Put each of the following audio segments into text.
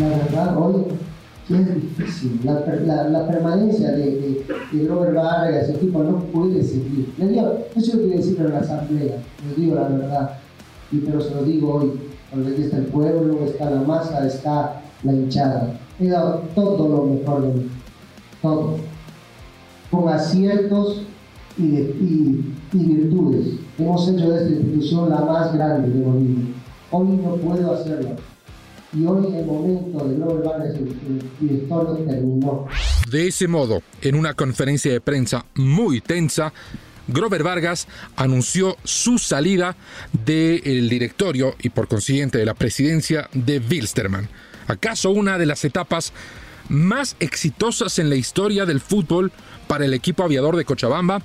la verdad, hoy es difícil. La, la, permanencia de, de, Robert Vargas, ese equipo no puede seguir. Le digo, eso lo quiero decir en la asamblea, le digo la verdad, y pero se lo digo hoy, porque está el pueblo, está la masa, está la hinchada. He dado todo lo mejor de mí, todo, con aciertos y, y, y virtudes. Hemos hecho de esta institución la más grande de Bolivia. Hoy no puedo hacerlo y hoy el momento de el terminó. De ese modo, en una conferencia de prensa muy tensa, Grover Vargas anunció su salida del directorio y por consiguiente de la presidencia de Wilstermann. ¿Acaso una de las etapas más exitosas en la historia del fútbol para el equipo aviador de Cochabamba?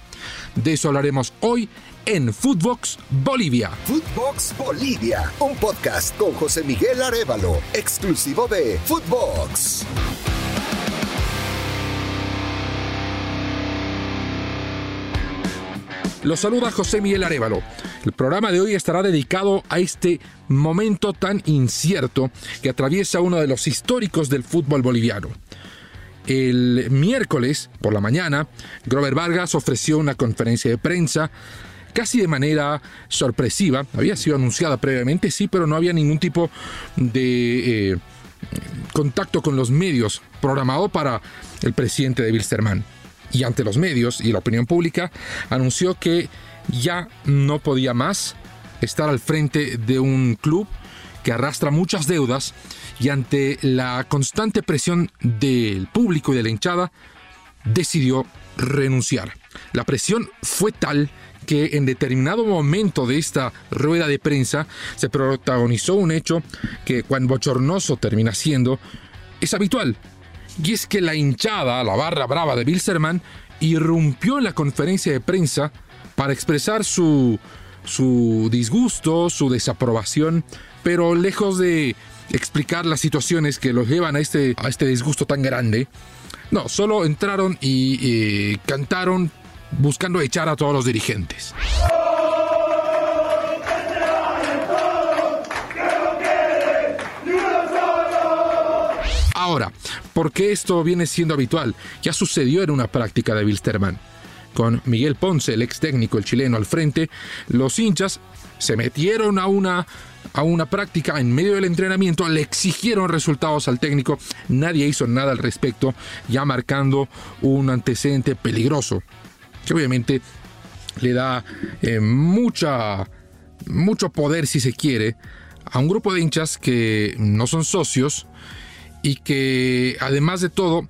De eso hablaremos hoy en Footbox Bolivia. Footbox Bolivia, un podcast con José Miguel Arevalo, exclusivo de Footbox. Los saluda José Miguel Arevalo. El programa de hoy estará dedicado a este momento tan incierto que atraviesa uno de los históricos del fútbol boliviano. El miércoles por la mañana, Grover Vargas ofreció una conferencia de prensa casi de manera sorpresiva. Había sido anunciada previamente, sí, pero no había ningún tipo de eh, contacto con los medios programado para el presidente de Wilstermann. Y ante los medios y la opinión pública, anunció que ya no podía más estar al frente de un club que arrastra muchas deudas y ante la constante presión del público y de la hinchada, decidió renunciar. La presión fue tal que en determinado momento de esta rueda de prensa se protagonizó un hecho que cuán bochornoso termina siendo, es habitual. Y es que la hinchada, la barra brava de Bilzerman, irrumpió en la conferencia de prensa para expresar su, su disgusto, su desaprobación, pero lejos de explicar las situaciones que los llevan a este, a este disgusto tan grande, no, solo entraron y eh, cantaron buscando echar a todos los dirigentes. Ahora, ¿por qué esto viene siendo habitual? Ya sucedió en una práctica de Wilstermann. Con Miguel Ponce, el ex técnico, el chileno, al frente, los hinchas se metieron a una, a una práctica en medio del entrenamiento, le exigieron resultados al técnico, nadie hizo nada al respecto, ya marcando un antecedente peligroso que obviamente le da eh, mucha, mucho poder, si se quiere, a un grupo de hinchas que no son socios y que además de todo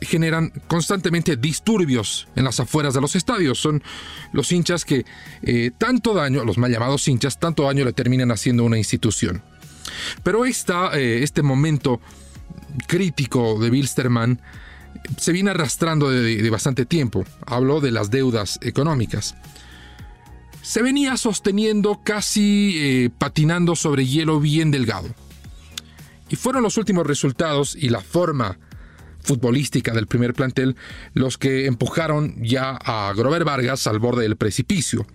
generan constantemente disturbios en las afueras de los estadios. Son los hinchas que eh, tanto daño, los mal llamados hinchas, tanto daño le terminan haciendo una institución. Pero esta, eh, este momento crítico de Wilstermann se viene arrastrando de, bastante tiempo. Hablo de las deudas económicas. Se venía sosteniendo casi eh, patinando sobre hielo bien delgado. Y fueron los últimos resultados y la forma futbolística del primer plantel los que empujaron ya a Grover Vargas al borde del precipicio.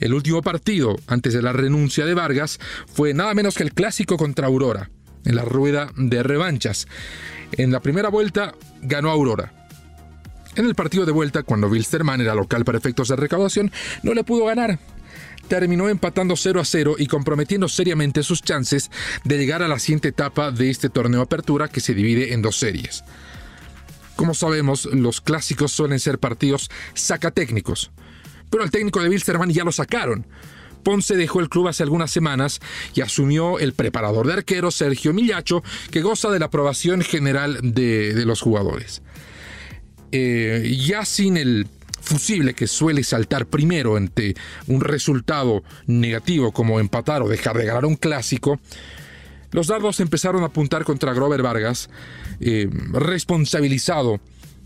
El último partido antes de la renuncia de Vargas fue nada menos que el clásico contra Aurora, en la rueda de revanchas. En la primera vuelta ganó Aurora. En el partido de vuelta, cuando Wilstermann era local para efectos de recaudación, no le pudo ganar. Terminó empatando 0 a 0 y comprometiendo seriamente sus chances de llegar a la siguiente etapa de este torneo apertura que se divide en dos series. Como sabemos, los clásicos suelen ser partidos sacatécnicos, pero al técnico de Wilstermann ya lo sacaron. Ponce dejó el club hace algunas semanas y asumió el preparador de arquero Sergio Millacho, que goza de la aprobación general de, los jugadores. Eh, ya sin el fusible que suele saltar primero ante un resultado negativo como empatar o dejar de ganar un clásico, los dardos empezaron a apuntar contra Grover Vargas, eh, responsabilizado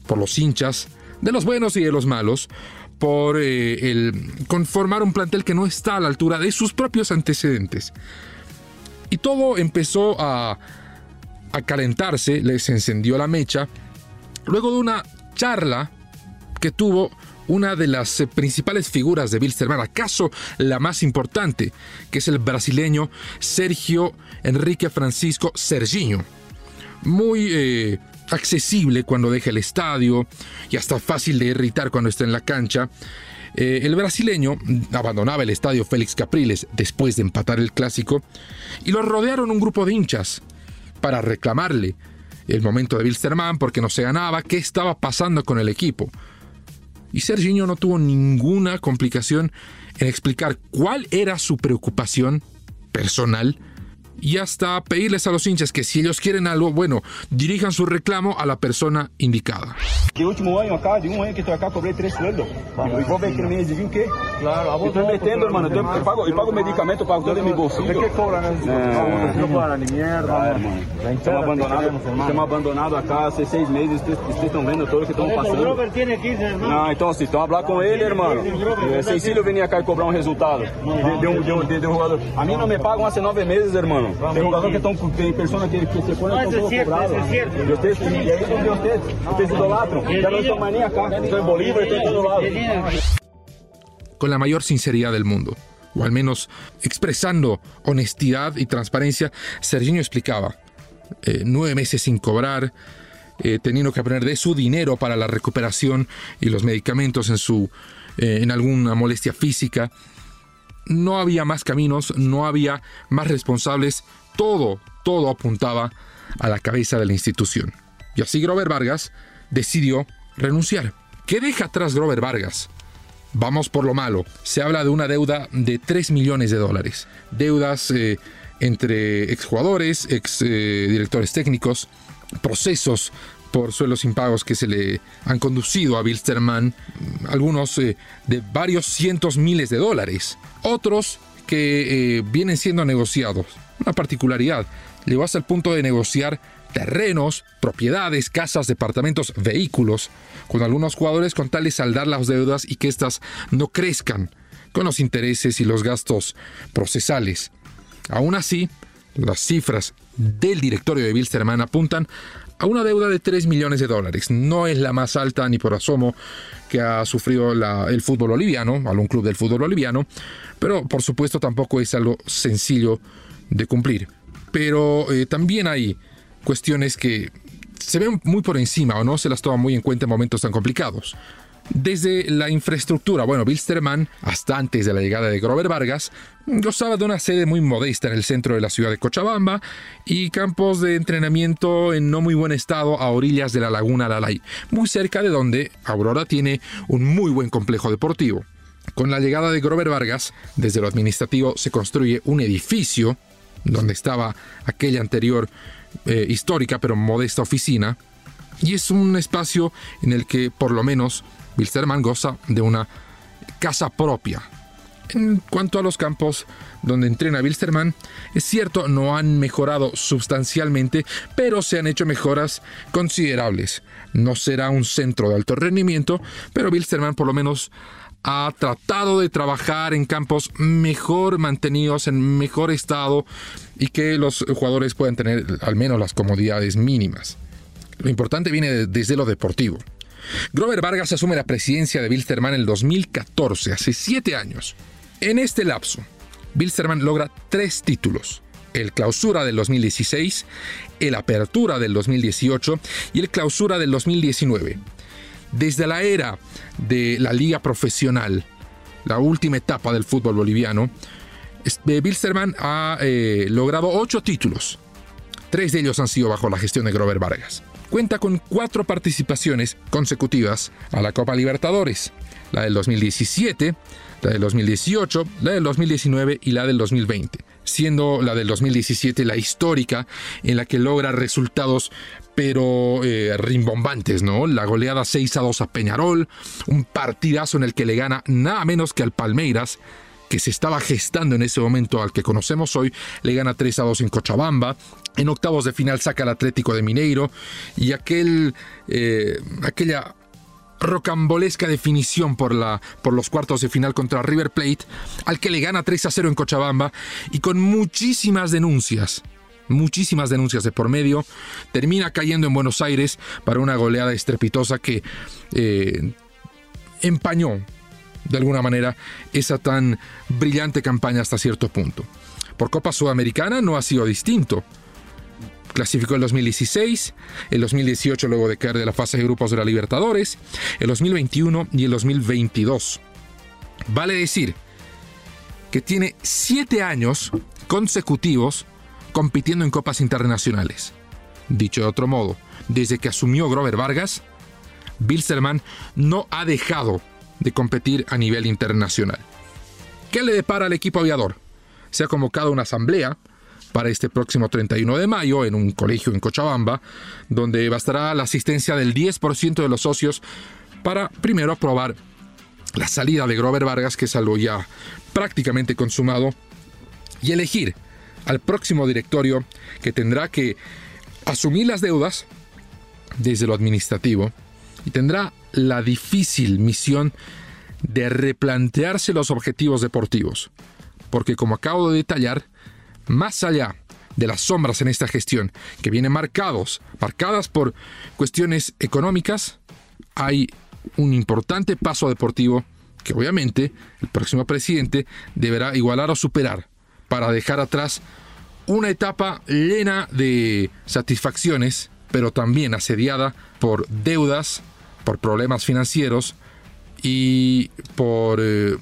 por los hinchas, de los buenos y de los malos, por eh, el conformar un plantel que no está a la altura de sus propios antecedentes. Y todo empezó a, a calentarse, les encendió la mecha, luego de una charla que tuvo una de las eh, principales figuras de Wilstermann, acaso la más importante, que es el brasileño Sergio Enrique Francisco Serginho. Muy eh, accesible cuando deja el estadio y hasta fácil de irritar cuando está en la cancha. Eh, el brasileño abandonaba el estadio Félix Capriles después de empatar el clásico y lo rodearon un grupo de hinchas para reclamarle el momento de Wilstermann porque no se ganaba, qué estaba pasando con el equipo. Y Serginho no tuvo ninguna complicación en explicar cuál era su preocupación personal y hasta pedirles a los hinchas que si ellos quieren algo, bueno, dirijan su reclamo a la persona indicada. De último año acá, de un año que estoy acá, cobré tres sueldos. Y vos ves que me exigí qué? Claro, a vos estoy metiendo, hermano. Yo, pago, yo pago medicamento, pago todo de mi bolsillo. ¿De qué cobran esos? Eh, no cobran ni mierda. hermano. Estamos abandonados, estamos abandonados acá hace seis meses. Ustedes están vendo todo lo que estamos pasando. Robert tiene que irse, hermano. Não, então assim, então hablar com ele, irmão. Eh, Cecílio venir cá e cobrar um resultado de, um jogador. A mim não me pagam há nove meses, irmão. Tem jogador que estão, tem pessoas que, que se estão. E ustedes, e aí onde ustedes, ustedes idolatram. Já não estão mais nem acá. Em em todo lado. con la mayor sinceridad del mundo, o al menos expresando honestidad y transparencia, Serginho explicaba, eh, nueve meses sin cobrar, eh, teniendo que poner de su dinero para la recuperación y los medicamentos en, su, eh, en alguna molestia física. No había más caminos, no había más responsables, todo, todo apuntaba a la cabeza de la institución. Y así Grover Vargas decidió renunciar. ¿Qué deja atrás Grover Vargas? Vamos por lo malo. Se habla de una deuda de 3 millones de dólares. Deudas eh, entre exjugadores, ex eh, directores técnicos, procesos por suelos impagos que se le han conducido a Wilstermann, algunos eh, de varios cientos miles de dólares, otros que eh, vienen siendo negociados. Una particularidad, llegó hasta el punto de negociar terrenos, propiedades, casas, departamentos, vehículos, con algunos jugadores con tal de saldar las deudas y que éstas no crezcan con los intereses y los gastos procesales. Aún así, las cifras del directorio de Wilstermann apuntan a una deuda de 3 millones de dólares. No es la más alta ni por asomo que ha sufrido el fútbol boliviano, algún club del fútbol boliviano, pero por supuesto tampoco es algo sencillo de cumplir. Pero eh, también hay cuestiones que se ven muy por encima o no se las toma muy en cuenta en momentos tan complicados. Desde la infraestructura, bueno, Wilstermann, hasta antes de la llegada de Grover Vargas, gozaba de una sede muy modesta en el centro de la ciudad de Cochabamba y campos de entrenamiento en no muy buen estado a orillas de la laguna Lalay, muy cerca de donde Aurora tiene un muy buen complejo deportivo. Con la llegada de Grover Vargas, desde lo administrativo se construye un edificio donde estaba aquella anterior eh, histórica pero modesta oficina, y es un espacio en el que por lo menos Wilstermann goza de una casa propia. En cuanto a los campos donde entrena Wilstermann, es cierto, no han mejorado sustancialmente, pero se han hecho mejoras considerables. No será un centro de alto rendimiento, pero Wilstermann por lo menos ha tratado de trabajar en campos mejor mantenidos, en mejor estado y que los jugadores puedan tener al menos las comodidades mínimas. Lo importante viene de- desde lo deportivo. Grover Vargas asume la presidencia de Wilstermann en el 2014, hace siete años. En este lapso, Wilstermann logra tres títulos. El clausura del 2016, el apertura del 2018 y el clausura del 2019. Desde la era de la liga profesional, la última etapa del fútbol boliviano, este, Wilstermann ha eh, logrado ocho títulos. Tres de ellos han sido bajo la gestión de Grover Vargas. Cuenta con cuatro participaciones consecutivas a la Copa Libertadores, la del 2017, la del 2018, la del 2019 y la del 2020, siendo la del 2017 la histórica en la que logra resultados pero eh, rimbombantes, ¿no? La goleada 6 a 2 a Peñarol, un partidazo en el que le gana nada menos que al Palmeiras, que se estaba gestando en ese momento al que conocemos hoy, le gana 3 a 2 en Cochabamba. En octavos de final saca al Atlético de Mineiro y aquel, eh, aquella rocambolesca definición por, la, por los cuartos de final contra River Plate, al que le gana 3 a 0 en Cochabamba y con muchísimas denuncias, muchísimas denuncias de por medio, termina cayendo en Buenos Aires para una goleada estrepitosa que eh, empañó de alguna manera esa tan brillante campaña hasta cierto punto. Por Copa Sudamericana no ha sido distinto. Clasificó el 2016, el 2018 luego de caer de la fase de grupos de la Libertadores, el 2021 y el 2022. Vale decir que tiene siete años consecutivos compitiendo en copas internacionales. Dicho de otro modo, desde que asumió Grover Vargas, Bilsterman no ha dejado de competir a nivel internacional. ¿Qué le depara al equipo aviador? Se ha convocado una asamblea para este próximo 31 de mayo en un colegio en Cochabamba, donde bastará la asistencia del 10% de los socios para primero aprobar la salida de Grover Vargas, que es algo ya prácticamente consumado, y elegir al próximo directorio que tendrá que asumir las deudas desde lo administrativo y tendrá la difícil misión de replantearse los objetivos deportivos. Porque como acabo de detallar, más allá de las sombras en esta gestión, que vienen marcados, marcadas por cuestiones económicas, hay un importante paso deportivo que obviamente el próximo presidente deberá igualar o superar para dejar atrás una etapa llena de satisfacciones, pero también asediada por deudas, por problemas financieros y por eh,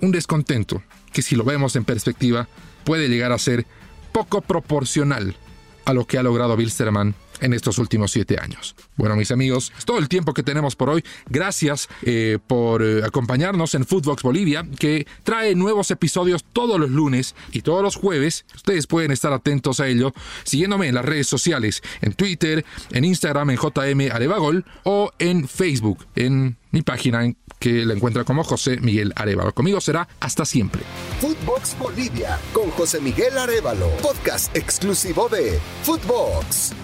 un descontento que si lo vemos en perspectiva puede llegar a ser poco proporcional a lo que ha logrado Bilsterman en estos últimos siete años. Bueno, mis amigos, todo el tiempo que tenemos por hoy. Gracias eh, por eh, acompañarnos en Footbox Bolivia, que trae nuevos episodios todos los lunes y todos los jueves. Ustedes pueden estar atentos a ello siguiéndome en las redes sociales, en Twitter, en Instagram, en JM Arevagol o en Facebook, en mi página que la encuentra como José Miguel Arevalo. Conmigo será hasta siempre. Footbox Bolivia con José Miguel Arevalo, podcast exclusivo de Footbox.